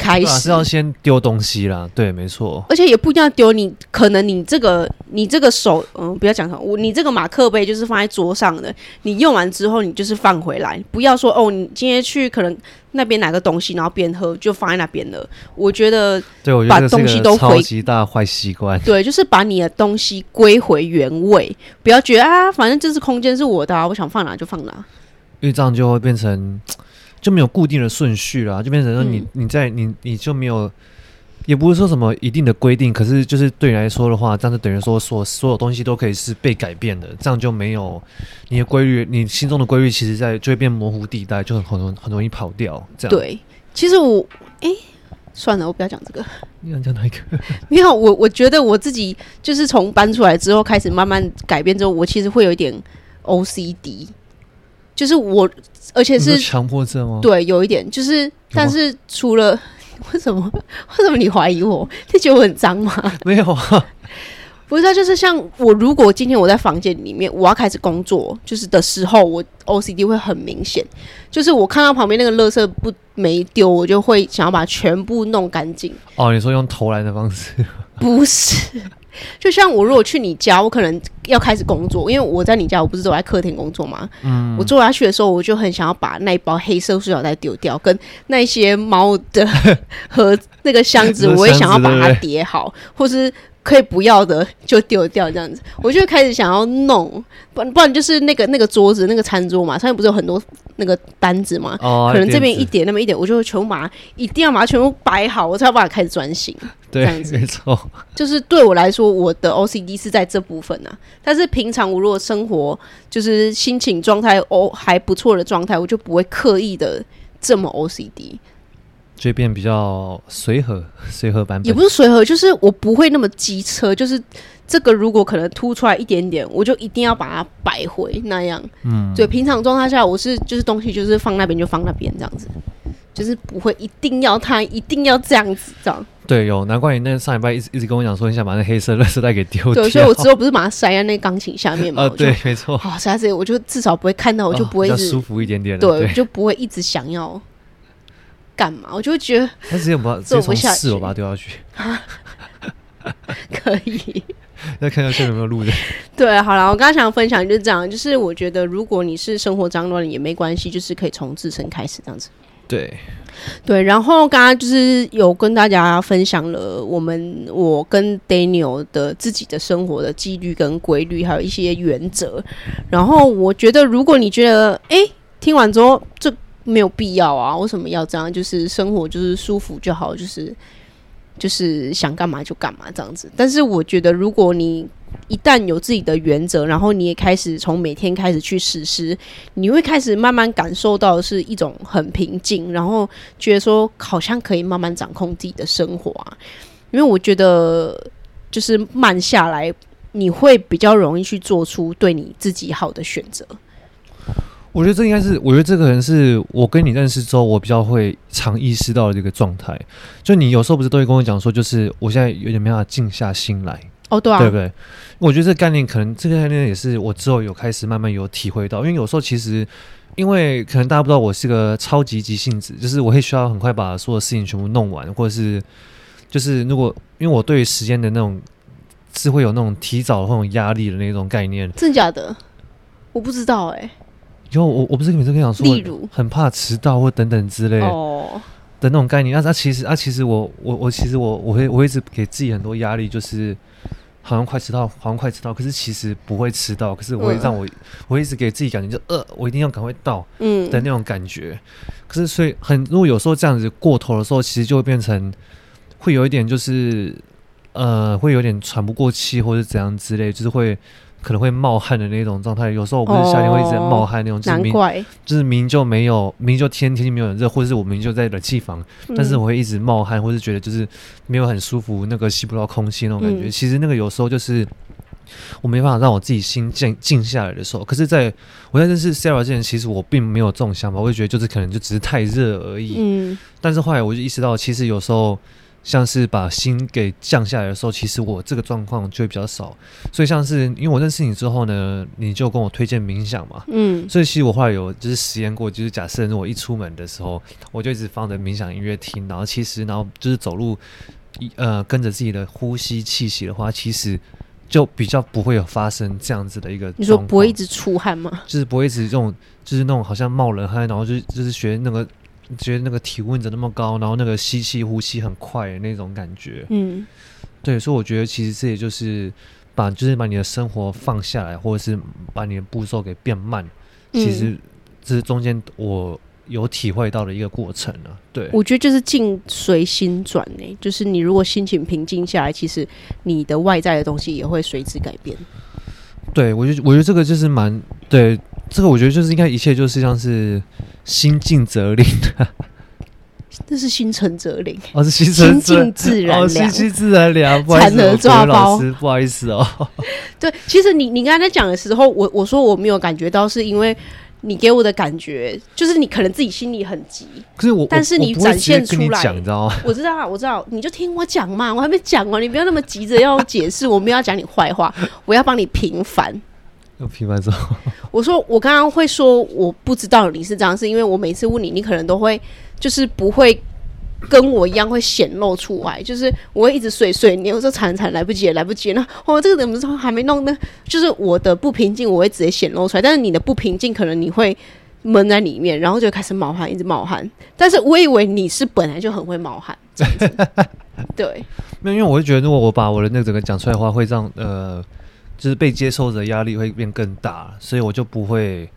开始是要先丢东西啦，对，没错。而且也不一定要丢，你可能你这个你这个手，嗯，不要讲什么，我你这个马克杯就是放在桌上的，你用完之后你就是放回来，不要说哦，你今天去可能那边拿个东西，然后边喝就放在那边了。我觉得，对，我觉得把东西都超级大坏习惯。对，就是把你的东西归回原位，不要觉得啊，反正这是空间是我的啊，我想放哪就放哪，因为这样就会变成。就没有固定的顺序了，就变成说你你在你你就没有，也不是说什么一定的规定，可是就是对你来说的话，这样就等于说所所有东西都可以是被改变的，这样就没有你的规律，你心中的规律，其实在就会变模糊地带，就很很容很容易跑掉。这样对，其实我哎，算了，我不要讲这个。你想讲哪一个？没有，我我觉得我自己就是从搬出来之后开始慢慢改变之后，我其实会有一点 OCD。就是我，而且是强迫症吗？对，有一点。就是，但是除了 为什么？为什么你怀疑我？你觉得我很脏吗？没有啊，不是。他就是像我，如果今天我在房间里面，我要开始工作，就是的时候，我 OCD 会很明显。就是我看到旁边那个垃圾不没丢，我就会想要把它全部弄干净。哦，你说用投篮的方式？不是。就像我如果去你家，我可能要开始工作，因为我在你家，我不是都在客厅工作吗？嗯，我坐下去的时候，我就很想要把那一包黑色塑料袋丢掉，跟那些猫的和那个箱子，我也想要把它叠好，或是。可以不要的就丢掉这样子，我就开始想要弄，不不然就是那个那个桌子那个餐桌嘛，上面不是有很多那个单子嘛，哦、可能这边一点那么一点，我就会全部把它一定要把它全部摆好，我才要把它开始专心。对，这样子没错，就是对我来说，我的 OCD 是在这部分啊。但是平常我如果生活就是心情状态哦还不错的状态，我就不会刻意的这么 OCD。就变比较随和，随和版本也不是随和，就是我不会那么机车，就是这个如果可能凸出来一点点，我就一定要把它摆回那样。嗯，对，平常状态下我是就是东西就是放那边就放那边这样子，就是不会一定要它一定要这样子这样。对，有难怪你那上礼拜一直一直跟我讲说你想把那黑色垃圾袋给丢掉。对，所以我之后不是把它塞在那钢琴下面嘛？啊，对，没错。好，塞在这里，我就至少不会看到，我就不会一直、哦、舒服一点点。对，对就不会一直想要。干嘛？我就会觉得，他直接把直接从四楼把它丢下去，可以。再看一下面有没有路的。对，好了，我刚刚想分享就是这样，就是我觉得如果你是生活脏乱也没关系，就是可以从自身开始这样子。对，对。然后刚刚就是有跟大家分享了我们我跟 Daniel 的自己的生活的纪律跟规律，还有一些原则。然后我觉得，如果你觉得哎、欸，听完之后这。没有必要啊！为什么要这样？就是生活就是舒服就好，就是就是想干嘛就干嘛这样子。但是我觉得，如果你一旦有自己的原则，然后你也开始从每天开始去实施，你会开始慢慢感受到是一种很平静，然后觉得说好像可以慢慢掌控自己的生活啊。因为我觉得，就是慢下来，你会比较容易去做出对你自己好的选择。我觉得这应该是，我觉得这个人是我跟你认识之后，我比较会常意识到的这个状态。就你有时候不是都会跟我讲说，就是我现在有点没办法静下心来。哦，对啊，对不对？我觉得这个概念可能这个概念也是我之后有开始慢慢有体会到，因为有时候其实，因为可能大家不知道我是个超级急性子，就是我会需要很快把所有事情全部弄完，或者是就是如果因为我对于时间的那种是会有那种提早的那种压力的那种概念。真的假的？我不知道哎、欸。就我我不是每次跟你讲说，例如很怕迟到或等等之类的那种概念。那、啊、其实啊，其实我我我其实我我会我会一直给自己很多压力，就是好像快迟到，好像快迟到。可是其实不会迟到，可是我会让我、嗯、我一直给自己感觉就呃，我一定要赶快到，嗯的那种感觉。嗯、可是所以很如果有时候这样子过头的时候，其实就会变成会有一点就是呃，会有点喘不过气或者怎样之类，就是会。可能会冒汗的那种状态，有时候我不是夏天会一直在冒汗那种，就是明就是明就没有，明就天天气没有很热，或者是我明就在冷气房，嗯、但是我会一直冒汗，或是觉得就是没有很舒服，那个吸不到空气那种感觉。嗯、其实那个有时候就是我没办法让我自己心静静下来的时候。可是在我在认识 Sara 之前，其实我并没有这种想法，我会觉得就是可能就只是太热而已。嗯，但是后来我就意识到，其实有时候像是把心给降下来的时候，其实我这个状况就会比较少。所以像是因为我认识你之后呢，你就跟我推荐冥想嘛，嗯，所以其实我后来有就是实验过，就是假设如果一出门的时候，我就一直放着冥想音乐听，然后其实然后就是走路，呃，跟着自己的呼吸气息的话，其实就比较不会有发生这样子的一个。你说不会一直出汗吗？就是不会一直这种，就是那种好像冒冷汗，然后就就是学那个。觉得那个体温怎么那么高，然后那个吸气呼吸很快的那种感觉，嗯，对，所以我觉得其实这也就是把就是把你的生活放下来，或者是把你的步骤给变慢，嗯、其实这是中间我有体会到的一个过程了、啊。对，我觉得就是境随心转呢，就是你如果心情平静下来，其实你的外在的东西也会随之改变。对，我觉得我觉得这个就是蛮对。这个我觉得就是应该一切就是像是心静则灵的，这是心诚则灵 哦，是心心静自然凉，心静自然凉。残荷抓包，不好意思哦。对，其实你你刚才在讲的时候，我我说我没有感觉到，是因为你给我的感觉就是你可能自己心里很急，可是我但是你展现出来，你知道吗？我知道，我知道，你就听我讲嘛，我还没讲完，你不要那么急着要解释，我没有要讲你坏话，我要帮你平反。平反之后，我说我刚刚会说我不知道你是这样，是因为我每次问你，你可能都会就是不会跟我一样会显露出来，就是我会一直碎碎念，我说惨惨来不及了，来不及了，那哦这个怎么说还没弄呢？就是我的不平静，我会直接显露出来，但是你的不平静可能你会闷在里面，然后就开始冒汗，一直冒汗。但是我以为你是本来就很会冒汗，对，没有，因为我会觉得如果我把我的那个整个讲出来的话，会让呃。就是被接受的压力会变更大，所以我就不会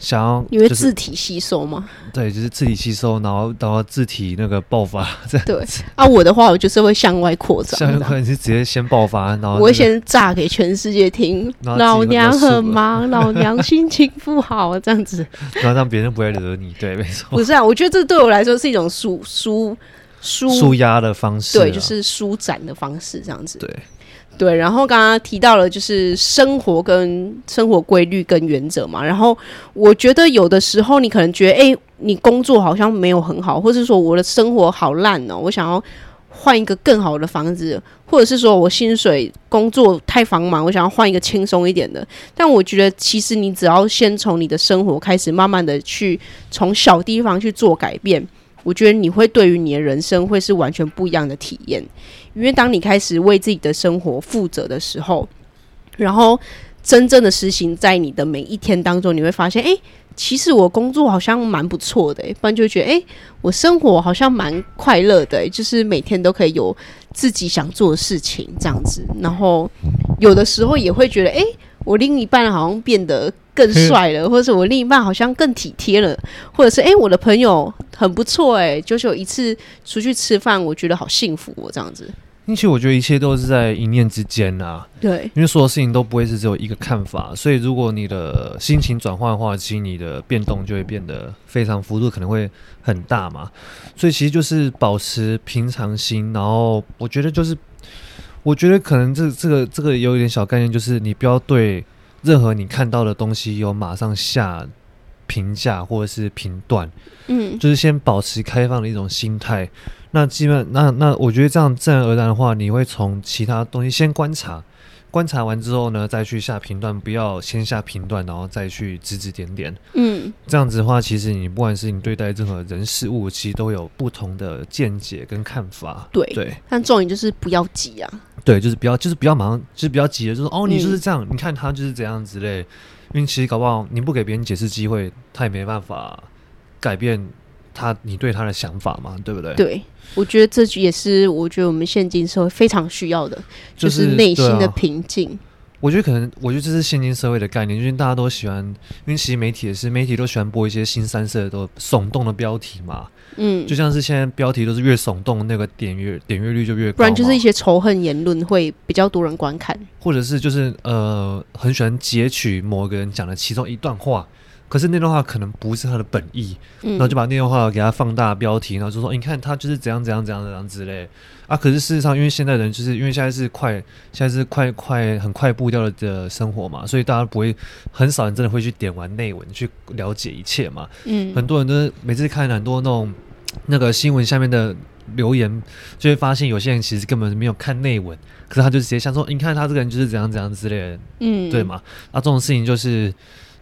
想要。你会自体吸收吗？对，就是自体吸收，然后然后自体那个爆发这样。对啊，我的话我就是会向外扩张，向外扩张是直接先爆发，然后、那个、我会先炸给全世界听。老娘很忙，老 娘心情不好，这样子，然后让别人不会惹你。对，没错。不是啊，我觉得这对我来说是一种舒舒舒舒压的方式、啊，对，就是舒展的方式，这样子。对。对，然后刚刚提到了就是生活跟生活规律跟原则嘛，然后我觉得有的时候你可能觉得，哎，你工作好像没有很好，或者说我的生活好烂哦，我想要换一个更好的房子，或者是说我薪水工作太繁忙，我想要换一个轻松一点的。但我觉得其实你只要先从你的生活开始，慢慢的去从小地方去做改变。我觉得你会对于你的人生会是完全不一样的体验，因为当你开始为自己的生活负责的时候，然后真正的实行在你的每一天当中，你会发现，哎，其实我工作好像蛮不错的，不然就觉得，哎，我生活好像蛮快乐的，就是每天都可以有自己想做的事情这样子，然后有的时候也会觉得，哎。我另一半好像变得更帅了，或者是我另一半好像更体贴了，或者是哎、欸，我的朋友很不错哎，就是有一次出去吃饭，我觉得好幸福哦，这样子。其实我觉得一切都是在一念之间呐、啊，对，因为所有事情都不会是只有一个看法，所以如果你的心情转换的话，其实你的变动就会变得非常幅度可能会很大嘛。所以其实就是保持平常心，然后我觉得就是。我觉得可能这这个这个有一点小概念，就是你不要对任何你看到的东西有马上下评价或者是评断，嗯，就是先保持开放的一种心态。那基本那那我觉得这样自然而然的话，你会从其他东西先观察。观察完之后呢，再去下评断，不要先下评断，然后再去指指点点。嗯，这样子的话，其实你不管是你对待任何人事物，其实都有不同的见解跟看法。对对，但重点就是不要急啊。对，就是不要，就是不要马上，就是比较急的，就是哦，你就是这样，嗯、你看他就是这样之类。因为其实搞不好你不给别人解释机会，他也没办法改变他你对他的想法嘛，对不对？对。我觉得这句也是，我觉得我们现今社会非常需要的，就是内心的平静。啊。我觉得可能，我觉得这是现今社会的概念，因为大家都喜欢，因为其实媒体也是，媒体都喜欢播一些新三色的、都耸动的标题嘛。嗯，就像是现在标题都是越耸动，那个点阅点阅率就越高。不然就是一些仇恨言论会比较多人观看，或者是就是呃，很喜欢截取某个人讲的其中一段话。可是那段话可能不是他的本意，嗯、然后就把那段话给他放大标题，然后就说：“欸、你看他就是怎样怎样怎样怎样之类。”啊，可是事实上，因为现在人就是因为现在是快，现在是快快很快步调的生活嘛，所以大家不会很少人真的会去点完内文去了解一切嘛。嗯，很多人都是每次看很多那种那个新闻下面的留言，就会发现有些人其实根本没有看内文，可是他就直接想说，你看他这个人就是怎样怎样之类的，嗯，对嘛？啊，这种事情就是，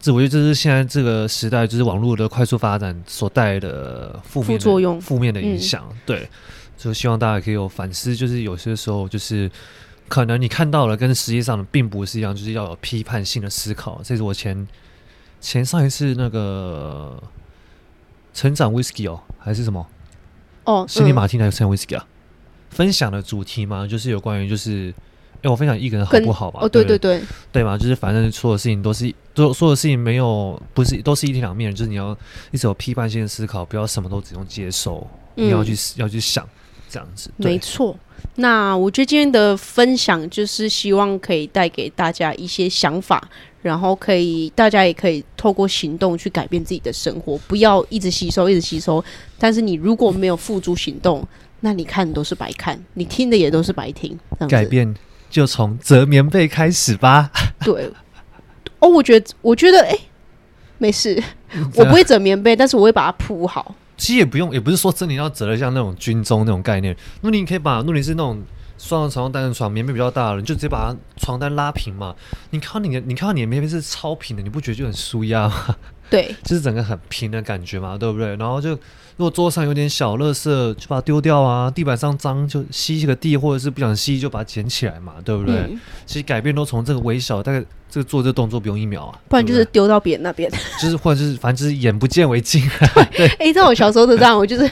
这我觉得这是现在这个时代，就是网络的快速发展所带来的负面的作用、负面的影响。嗯、对，就希望大家可以有反思，就是有些时候就是可能你看到了，跟实际上的并不是一样，就是要有批判性的思考。这是我前前上一次那个成长 whisky 哦，还是什么？哦，辛尼马汀还是成长 Whisky 啊？分享的主题嘛，就是有关于就是，哎、欸，我分享一个人好不好吧？哦，对对对，对嘛，就是反正所有事情都是，都所有事情没有不是都是一体两面，就是你要一直有批判性的思考，不要什么都只用接受，嗯、你要去要去想这样子。没错，那我觉得今天的分享就是希望可以带给大家一些想法。然后可以，大家也可以透过行动去改变自己的生活，不要一直吸收，一直吸收。但是你如果没有付诸行动，那你看都是白看，你听的也都是白听。改变就从折棉被开始吧。对，哦，我觉得，我觉得，哎，没事，我不会折棉被，但是我会把它铺好。其实也不用，也不是说真的要折的像那种军中那种概念。那你可以把，如果你是那种。双人床单人床，棉被比较大的，你就直接把它床单拉平嘛。你看你的，你看到你的棉被是超平的，你不觉得就很舒压吗？对，就是整个很平的感觉嘛，对不对？然后就如果桌上有点小垃圾，就把它丢掉啊。地板上脏就吸个地，或者是不想吸就把它捡起来嘛，对不对？嗯、其实改变都从这个微小，大概这个做这个动作不用一秒啊。不然就是丢到别人那边，就是或者是反正就是眼不见为净。对，哎、欸，在我小时候的这样，我就是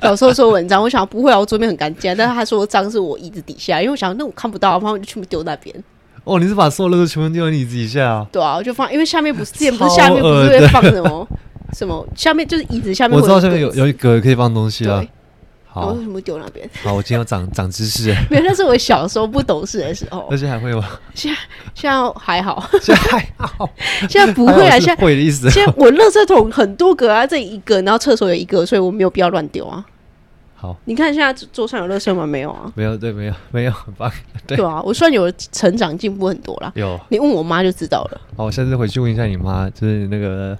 小时候做文章，我想不会啊，我桌面很干净，但是他说脏是我椅子底下，因为我想那我看不到，然后我就全部丢那边。哦，你是把所有垃圾全部丢到椅子底下啊？对啊，我就放，因为下面不是之前不是下面不是会放什么什么？下面就是椅子下面。我知道下面有有一格可以放东西啊。好，我为什么丢那边？好，我今天要长长知识。没有，那是我小时候不懂事的时候。那现在还会吗？现在现在还好，现在还好，现在不会啊。现在会的意思。现在我垃圾桶很多格啊，这一个，然后厕所有一个，所以我没有必要乱丢啊。好，你看现在桌上有垃圾吗？没有啊，没有，对，没有，没有，很棒，对，对啊，我算有成长进步很多啦。有，你问我妈就知道了。好，我下次回去问一下你妈，就是那个。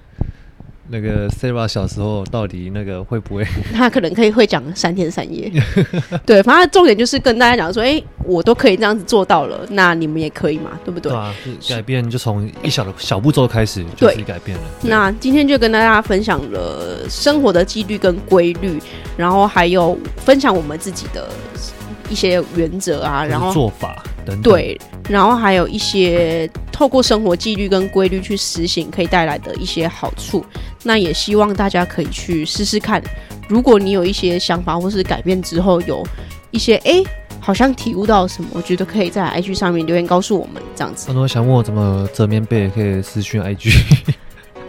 那个 Sarah 小时候到底那个会不会？他可能可以会讲三天三夜。对，反正重点就是跟大家讲说，哎、欸，我都可以这样子做到了，那你们也可以嘛，对不对？对啊，改变就从一小的小步骤开始，就是改变了。那今天就跟大家分享了生活的纪律跟规律，然后还有分享我们自己的一些原则啊，然后做法等等。对。然后还有一些透过生活纪律跟规律去实行，可以带来的一些好处。那也希望大家可以去试试看。如果你有一些想法或是改变之后，有一些哎，好像体悟到什么，我觉得可以在 IG 上面留言告诉我们，这样子。很多想问我怎么折棉被，可以私讯 IG。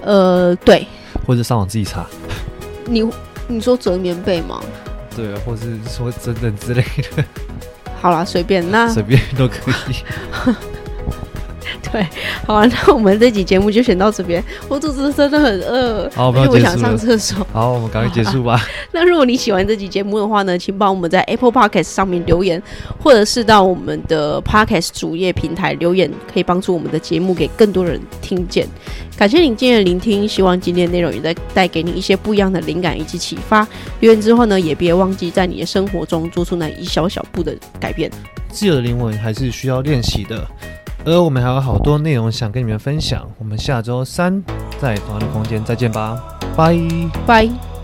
呃，对。或者上网自己查。你你说折棉被吗？对啊，或是说等等之类的。好啦，随便那随便都可以。对，好啊，那我们这集节目就选到这边。我肚子真的很饿，好，因为我想上厕所。好，我们赶快结束吧。那如果你喜欢这集节目的话呢，请帮我们在 Apple Podcast 上面留言，或者是到我们的 Podcast 主页平台留言，可以帮助我们的节目给更多人听见。感谢你今天的聆听，希望今天的内容也在带给你一些不一样的灵感以及启发。留言之后呢，也别忘记在你的生活中做出那一小小步的改变。自由的灵魂还是需要练习的。呃我们还有好多内容想跟你们分享，我们下周三在同样的空间再见吧，拜拜。